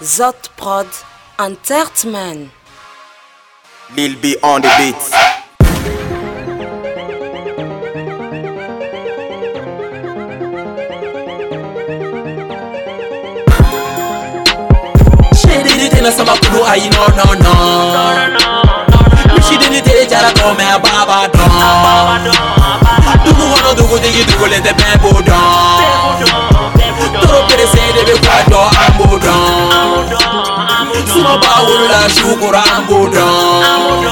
Zot Prod Entertainment. Lil B on the beats. Sama kulu ayi no no no Mishidini te jara to me baba don Dugu wono dugu digi dugu lente bebo don ba wulu la shukura ambo don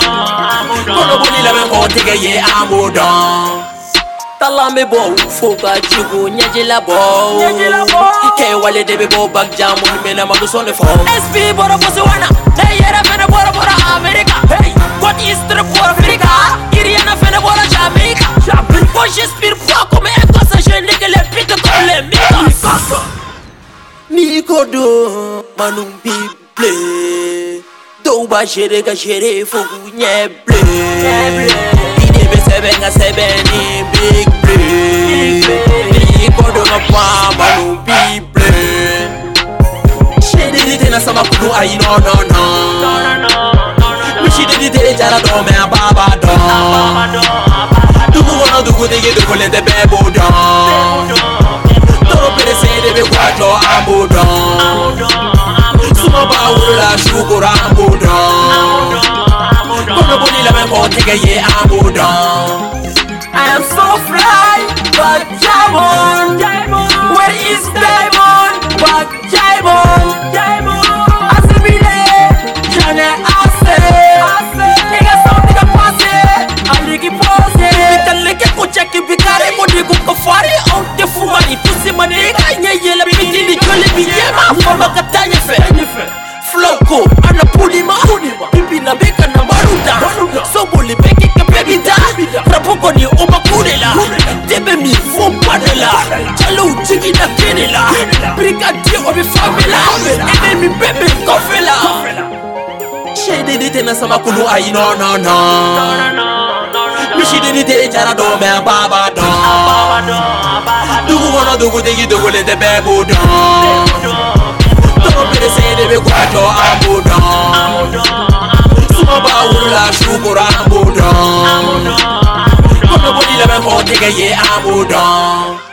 Kono boni la me ko tege ye ambo don Talambe bo fo ka jigo ɲɛjila bɔ kɛwale de be bɔ bak jamun mena mago sɔnne fɔ sp bɔra botswana ne yɛrɛ fɛnɛ bɔra bɔra amerika god istre bɔra afrika iriana fɛnɛ bɔra jamaica ko j'inspire pas comme un gosse je putes comme les migos ni ko don manu bi ble ubashiri kashirifu kunyeble inebesebenga sebeni big ble ikodwa nopamba nubible shidilitena samakulu ayinonona mishidilitelecala domea babado dukukona dukutiki dukulete bebodo toroperesedebe kwato ambudo sumabaulula shukurambudo labɛn kɔ tɛgɛ ye an b'o I am so fly, but Diamond, where is Diamond, but Diamond, did it in a summer kulu I no no no Mishi did it in jara do me baba do Dugu wono dugu digi dugu le de bebu do Tomo pere se de be kwato ambu do Sumo ba wula shukura ambu do Kono bodi le me kote ke ye ambu do